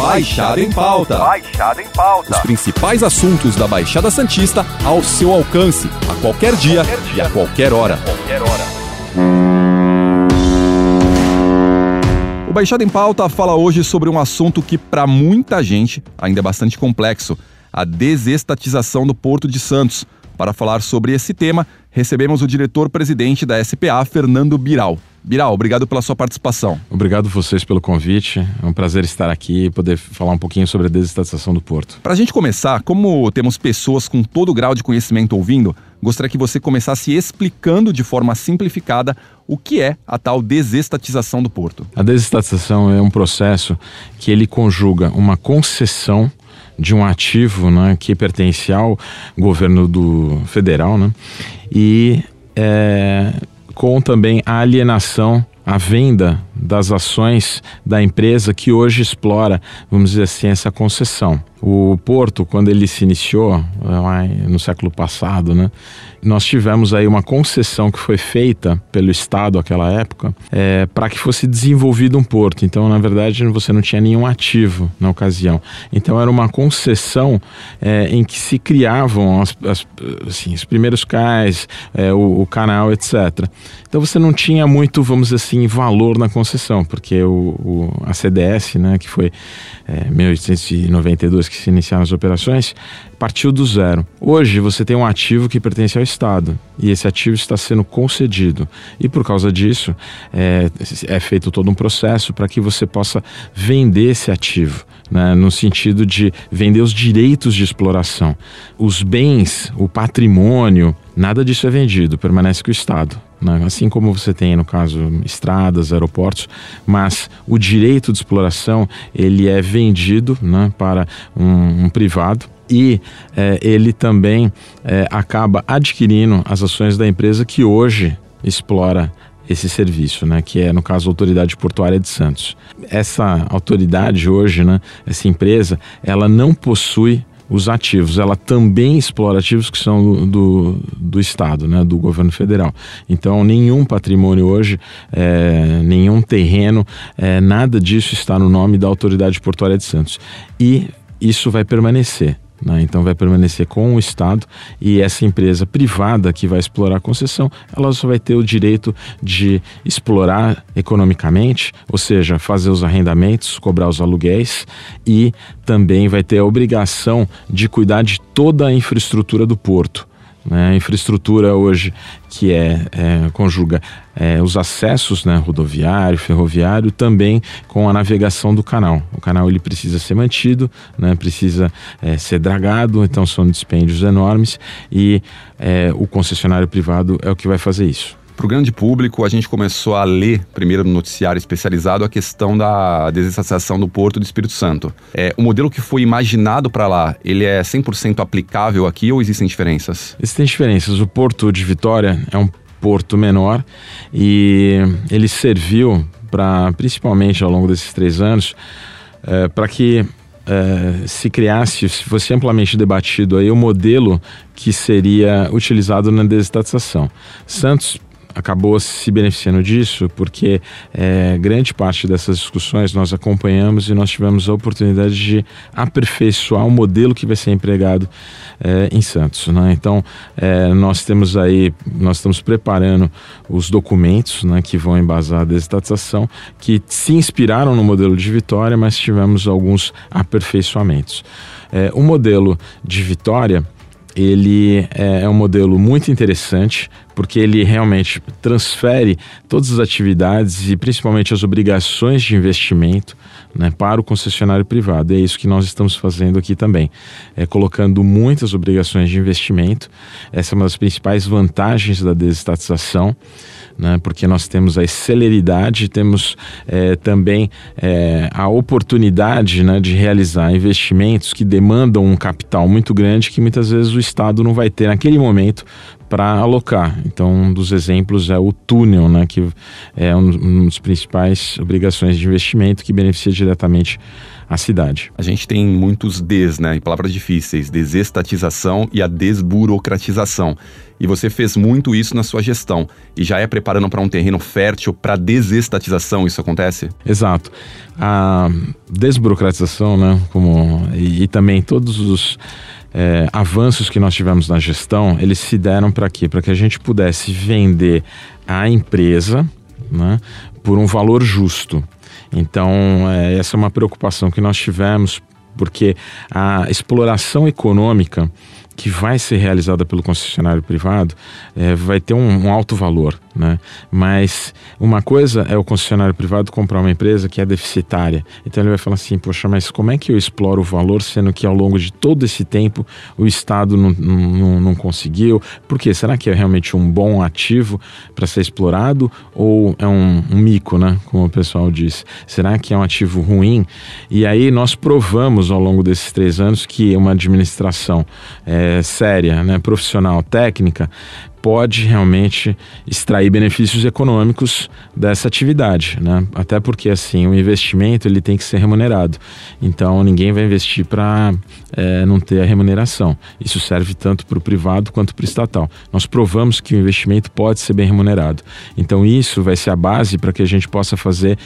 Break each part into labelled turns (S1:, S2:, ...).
S1: Baixada em Pauta.
S2: Baixada em Pauta.
S1: Os principais assuntos da Baixada Santista ao seu alcance, a qualquer dia,
S2: Qualquer dia.
S1: e a qualquer hora.
S2: Qualquer hora.
S1: O Baixada em Pauta fala hoje sobre um assunto que, para muita gente, ainda é bastante complexo: a desestatização do Porto de Santos. Para falar sobre esse tema, recebemos o diretor-presidente da SPA, Fernando Biral. Biral, obrigado pela sua participação.
S3: Obrigado vocês pelo convite. É um prazer estar aqui e poder falar um pouquinho sobre a desestatização do Porto.
S1: Para a gente começar, como temos pessoas com todo o grau de conhecimento ouvindo, gostaria que você começasse explicando de forma simplificada o que é a tal desestatização do Porto.
S3: A desestatização é um processo que ele conjuga uma concessão de um ativo né, que pertence ao governo do federal né, e é, com também a alienação, a venda das ações da empresa que hoje explora, vamos dizer assim, essa concessão. O Porto, quando ele se iniciou, no século passado, né, nós tivemos aí uma concessão que foi feita pelo Estado naquela época é, para que fosse desenvolvido um porto. Então, na verdade, você não tinha nenhum ativo na ocasião. Então, era uma concessão é, em que se criavam as, as, assim, os primeiros cais, é, o, o, canal, etc. Então, você não tinha muito, vamos dizer assim, valor na concessão, porque o, o a CDS, né, que foi é, 1892 que se iniciaram as operações, partiu do zero. Hoje você tem um ativo que pertence ao Estado e esse ativo está sendo concedido e por causa disso é, é feito todo um processo para que você possa vender esse ativo, né, no sentido de vender os direitos de exploração, os bens, o patrimônio, nada disso é vendido, permanece com o Estado. Né? Assim como você tem no caso estradas, aeroportos, mas o direito de exploração ele é vendido né, para um, um privado e é, ele também é, acaba adquirindo as ações da empresa que hoje explora esse serviço, né, que é no caso a Autoridade Portuária de Santos. Essa autoridade hoje, né, essa empresa, ela não possui os ativos, ela também explora ativos que são do, do, do, Estado, né, do governo federal. Então, nenhum patrimônio hoje, é, nenhum terreno, é, nada disso está no nome da Autoridade Portuária de Santos. E isso vai permanecer. Né? Então vai permanecer com o Estado e essa empresa privada que vai explorar a concessão, ela só vai ter o direito de explorar economicamente, ou seja, fazer os arrendamentos, cobrar os aluguéis e também vai ter a obrigação de cuidar de toda a infraestrutura do porto. Né? Infraestrutura hoje que é, é conjuga é, os acessos né, rodoviário, ferroviário, também com a navegação do canal. O canal ele precisa ser mantido, né, precisa é, ser dragado, então são dispêndios enormes e é, o concessionário privado é o que vai fazer isso.
S1: Para o grande público, a gente começou a ler, primeiro no noticiário especializado, a questão da desestatização do Porto do Espírito Santo. É, o modelo que foi imaginado para lá, ele é 100% aplicável aqui ou existem diferenças?
S3: Existem diferenças. O Porto de Vitória é um porto menor e ele serviu para, principalmente ao longo desses três anos, é, para que é, se criasse, se fosse amplamente debatido aí o modelo que seria utilizado na desestatização. Santos acabou se beneficiando disso porque é, grande parte dessas discussões nós acompanhamos e nós tivemos a oportunidade de aperfeiçoar o modelo que vai ser empregado é, em Santos. Né? Então é, nós temos aí, nós estamos preparando os documentos né, que vão embasar a desestatização que se inspiraram no modelo de Vitória, mas tivemos alguns aperfeiçoamentos. É, o modelo de Vitória ele é um modelo muito interessante porque ele realmente transfere todas as atividades e principalmente as obrigações de investimento né, para o concessionário privado. E é isso que nós estamos fazendo aqui também, é colocando muitas obrigações de investimento. Essa é uma das principais vantagens da desestatização. Né, porque nós temos a celeridade, temos é, também é, a oportunidade né, de realizar investimentos que demandam um capital muito grande que muitas vezes o Estado não vai ter naquele momento para alocar. Então, um dos exemplos é o túnel, né, que é um dos principais obrigações de investimento que beneficia diretamente a cidade.
S1: A gente tem muitos Ds, né, em palavras difíceis, desestatização e a desburocratização. E você fez muito isso na sua gestão e já é preparando para um terreno fértil para desestatização, isso acontece?
S3: Exato. A desburocratização, né, como e, e também todos os é, avanços que nós tivemos na gestão, eles se deram para quê? Para que a gente pudesse vender a empresa né, por um valor justo. Então, é, essa é uma preocupação que nós tivemos, porque a exploração econômica que vai ser realizada pelo concessionário privado é, vai ter um, um, alto valor, né? Mas uma coisa é o concessionário privado comprar uma empresa que é deficitária. Então ele vai falar assim, poxa, mas como é que eu exploro o valor sendo que ao longo de todo esse tempo o Estado não, não, não conseguiu? Por quê? Será que é realmente um bom ativo para ser explorado ou é um, um mico, né? Como o pessoal diz. Será que é um ativo ruim? E aí nós provamos ao longo desses três anos que uma administração é, séria, né, profissional, técnica, pode realmente extrair benefícios econômicos dessa atividade, né? Até porque assim o investimento ele tem que ser remunerado. Então ninguém vai investir para é, não ter a remuneração. Isso serve tanto para o privado quanto para o estatal. Nós provamos que o investimento pode ser bem remunerado. Então isso vai ser a base para que a gente possa fazer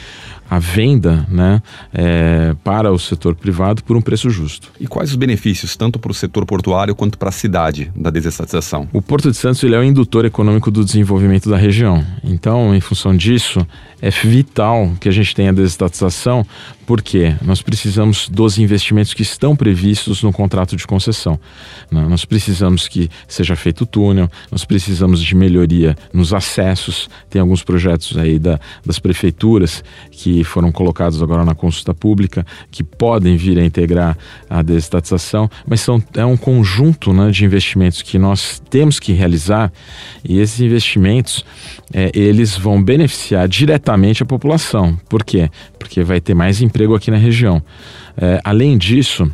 S3: a venda né, é, para o setor privado por um preço justo.
S1: E quais os benefícios, tanto para o setor portuário quanto para a cidade, da desestatização?
S3: O Porto de Santos ele é o indutor econômico do desenvolvimento da região. Então, em função disso, é vital que a gente tenha desestatização, porque nós precisamos dos investimentos que estão previstos no contrato de concessão. Né? Nós precisamos que seja feito túnel, nós precisamos de melhoria nos acessos. Tem alguns projetos aí da, das prefeituras que foram colocados agora na consulta pública que podem vir a integrar a desestatização, mas são, é um conjunto né, de investimentos que nós temos que realizar e esses investimentos é, eles vão beneficiar diretamente a população. Por quê? Porque vai ter mais emprego aqui na região. É, além disso,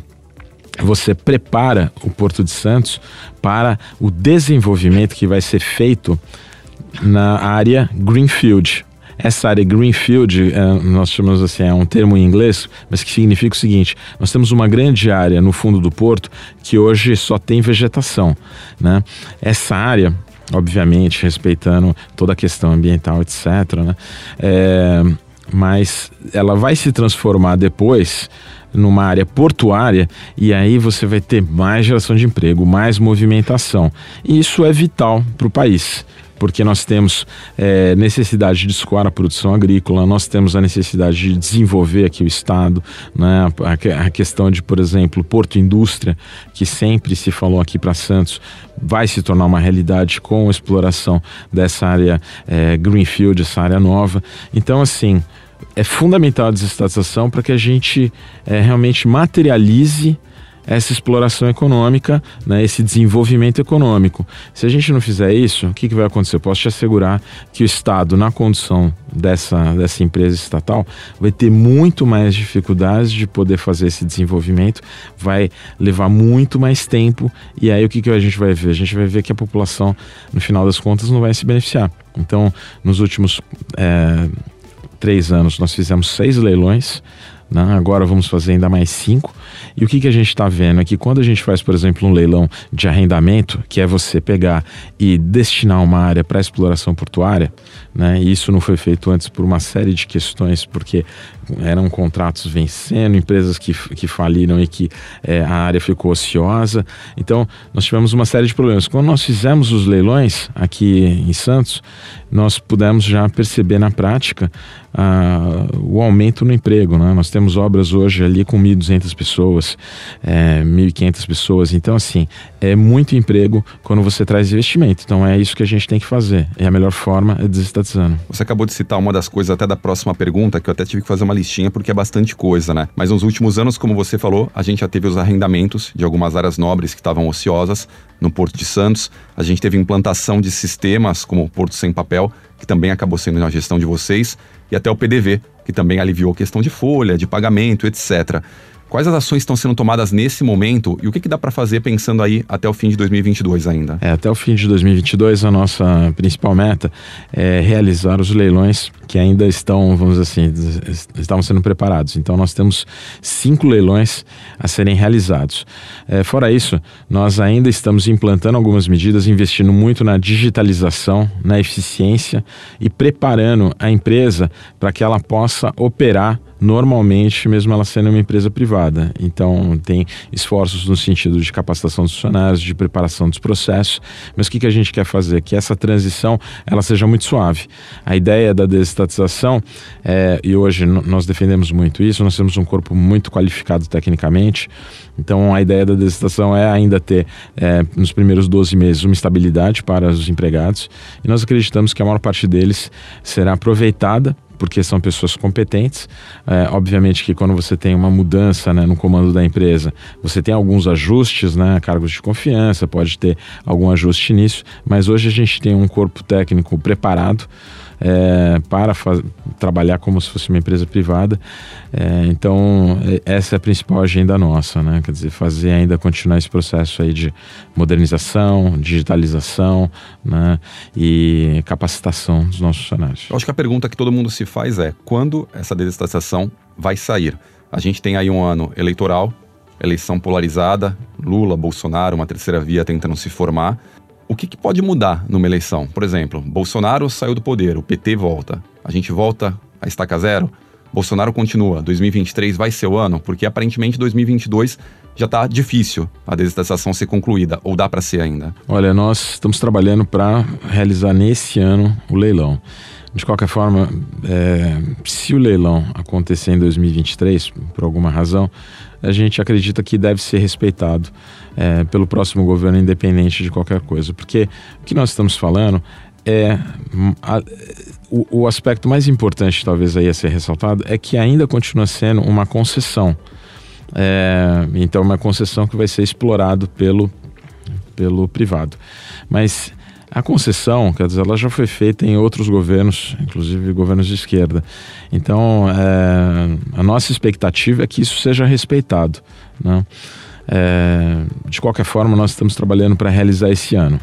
S3: você prepara o Porto de Santos para o desenvolvimento que vai ser feito na área Greenfield. Essa área Greenfield, é, nós chamamos assim, é um termo em inglês, mas que significa o seguinte: nós temos uma grande área no fundo do porto que hoje só tem vegetação. Né? Essa área obviamente respeitando toda a questão ambiental, etc. Né? É, mas ela vai se transformar depois numa área portuária e aí você vai ter mais geração de emprego, mais movimentação. E isso é vital para o país porque nós temos é, necessidade de escoar a produção agrícola, nós temos a necessidade de desenvolver aqui o Estado, né? a, a questão de, por exemplo, Porto Indústria, que sempre se falou aqui para Santos, vai se tornar uma realidade com a exploração dessa área é, Greenfield, essa área nova. Então, assim, é fundamental a desestatização para que a gente é, realmente materialize essa exploração econômica, né, esse desenvolvimento econômico. Se a gente não fizer isso, o que, que vai acontecer? Eu posso te assegurar que o Estado, na condição dessa, dessa empresa estatal, vai ter muito mais dificuldades de poder fazer esse desenvolvimento, vai levar muito mais tempo, e aí o que, que a gente vai ver? A gente vai ver que a população, no final das contas, não vai se beneficiar. Então, nos últimos é, três anos, nós fizemos seis leilões né? Agora vamos fazer ainda mais cinco. E o que, que a gente está vendo é que quando a gente faz, por exemplo, um leilão de arrendamento, que é você pegar e destinar uma área para exploração portuária, né? E isso não foi feito antes por uma série de questões, porque eram contratos vencendo, empresas que, que faliram e que é, a área ficou ociosa. Então, nós tivemos uma série de problemas. Quando nós fizemos os leilões aqui em Santos, nós pudemos já perceber na prática ah, o aumento no emprego. Né? Nós temos obras hoje ali com 1.200 pessoas, é, 1.500 pessoas. Então, assim, é muito emprego quando você traz investimento. Então, é isso que a gente tem que fazer. É a melhor forma é desestatizando.
S1: Você acabou de citar uma das coisas até da próxima pergunta, que eu até tive que fazer uma listinha porque é bastante coisa, né? Mas nos últimos anos, como você falou, a gente já teve os arrendamentos de algumas áreas nobres que estavam ociosas no Porto de Santos. A gente teve implantação de sistemas como o Porto Sem Papel, que também acabou sendo na gestão de vocês, e até o PDV, que também aliviou a questão de folha, de pagamento, etc. Quais as ações estão sendo tomadas nesse momento e o que, que dá para fazer pensando aí até o fim de 2022 ainda?
S3: É, até o fim de 2022, a nossa principal meta é realizar os leilões que ainda estão, vamos assim, estavam sendo preparados. Então, nós temos cinco leilões a serem realizados. É, fora isso, nós ainda estamos implantando algumas medidas, investindo muito na digitalização, na eficiência e preparando a empresa para que ela possa operar normalmente, mesmo ela sendo uma empresa privada. Então, tem esforços no sentido de capacitação dos funcionários, de preparação dos processos, mas o que, que a gente quer fazer? Que essa transição ela seja muito suave. A ideia da desestatização, é, e hoje nós defendemos muito isso, nós temos um corpo muito qualificado tecnicamente, então a ideia da desestatização é ainda ter, é, nos primeiros 12 meses, uma estabilidade para os empregados, e nós acreditamos que a maior parte deles será aproveitada porque são pessoas competentes. É, obviamente que quando você tem uma mudança né, no comando da empresa, você tem alguns ajustes, né, cargos de confiança, pode ter algum ajuste nisso, mas hoje a gente tem um corpo técnico preparado é, para trabalhar como se fosse uma empresa privada. É, então, é, essa é a principal agenda nossa, né? Quer dizer, fazer ainda continuar esse processo aí de modernização, digitalização né? e capacitação dos nossos funcionários.
S1: Eu acho que a pergunta que todo mundo se faz é quando essa desestatização vai sair? A gente tem aí um ano eleitoral, eleição polarizada, Lula, Bolsonaro, uma terceira via tentando se formar. O que, que, pode mudar numa eleição? Por exemplo, Bolsonaro saiu do poder, o PT volta. A gente volta a estaca zero? Bolsonaro continua. 2023 vai ser o ano? Porque aparentemente 2022 já está difícil a desestatização ser concluída, ou dá para ser ainda?
S3: Olha, nós estamos trabalhando para realizar nesse ano o leilão. De qualquer forma, é, se o leilão acontecer em 2023, por alguma razão, a gente acredita que deve ser respeitado é, pelo próximo governo, independente de qualquer coisa. Porque o que nós estamos falando é. A, o, o aspecto mais importante, talvez, aí a ser ressaltado, é que ainda continua sendo uma concessão. É, então, uma concessão que vai ser explorado pelo, pelo privado. Mas a concessão, quer dizer, ela já foi feita em outros governos, inclusive governos de esquerda. Então, é, a nossa expectativa é que isso seja respeitado. Né? É, de qualquer forma, nós estamos trabalhando para realizar esse ano.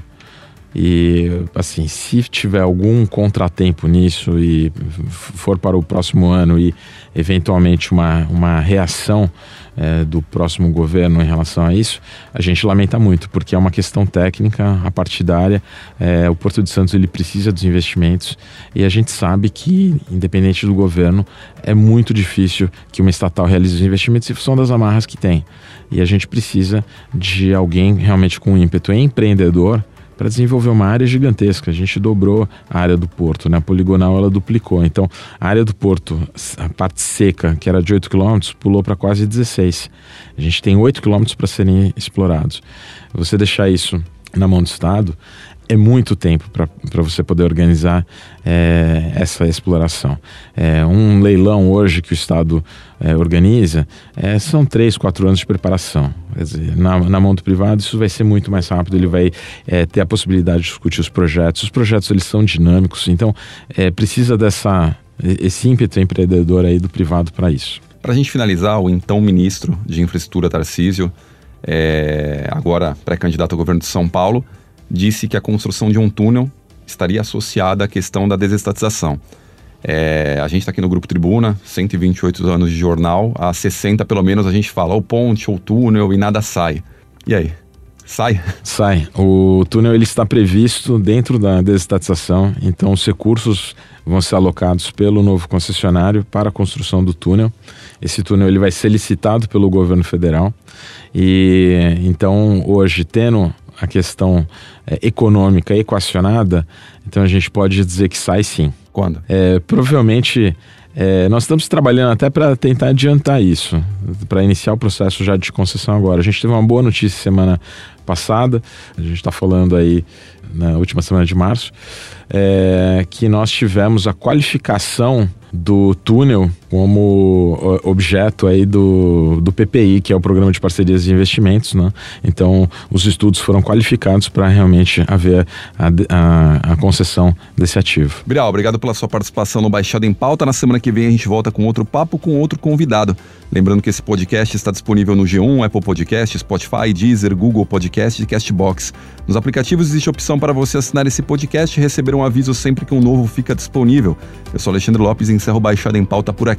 S3: E, assim, se tiver algum contratempo nisso e for para o próximo ano e, eventualmente, uma, uma reação é, do próximo governo em relação a isso, a gente lamenta muito, porque é uma questão técnica, a partidária. É, o Porto de Santos ele precisa dos investimentos e a gente sabe que, independente do governo, é muito difícil que uma estatal realize os investimentos em função das amarras que tem. E a gente precisa de alguém realmente com ímpeto empreendedor para desenvolver uma área gigantesca. A gente dobrou a área do porto, né? A poligonal ela duplicou. Então, a área do porto, a parte seca, que era de 8 km, pulou para quase 16. A gente tem 8 km para serem explorados. Você deixar isso na mão do Estado é muito tempo para você poder organizar é, essa exploração. É, um leilão hoje que o Estado é, organiza é, são três, quatro anos de preparação. Dizer, na, na, mão do privado isso vai ser muito mais rápido, ele vai é, ter a possibilidade de discutir os projetos. Os projetos eles são dinâmicos, então é, precisa dessa esse ímpeto empreendedor aí do privado para isso.
S1: Para a gente finalizar, o então ministro de Infraestrutura Tarcísio, agora pré-candidato ao governo de São Paulo, disse que a construção de um túnel estaria associada à questão da desestatização. É, a gente está aqui no Grupo Tribuna, 128 anos de jornal, há 60 pelo menos a gente fala ou ponte ou túnel e nada sai. E aí? Sai?
S3: Sai. O túnel ele está previsto dentro da desestatização, então os recursos vão ser alocados pelo novo concessionário para a construção do túnel. Esse túnel ele vai ser licitado pelo governo federal e então hoje tendo a questão é, econômica equacionada, então a gente pode dizer que sai sim.
S1: Quando?
S3: É, provavelmente é, nós estamos trabalhando até para tentar adiantar isso, para iniciar o processo já de concessão agora. A gente teve uma boa notícia semana passada, a gente está falando aí na última semana de março, é, que nós tivemos a qualificação do túnel como objeto aí do, do PPI, que é o Programa de Parcerias e Investimentos. Né? Então, os estudos foram qualificados para realmente haver a, a, a, concessão desse ativo.
S1: Biral, obrigado pela sua participação no Baixada em Pauta. Na semana que vem a gente volta com outro papo com outro convidado. Lembrando que esse podcast está disponível no G1, Apple Podcast, Spotify, Deezer, Google Podcast e Castbox. Nos aplicativos existe a opção para você assinar esse podcast e receber um aviso sempre que um novo fica disponível. Eu sou Alexandre Lopes e encerro Baixada em Pauta por aqui.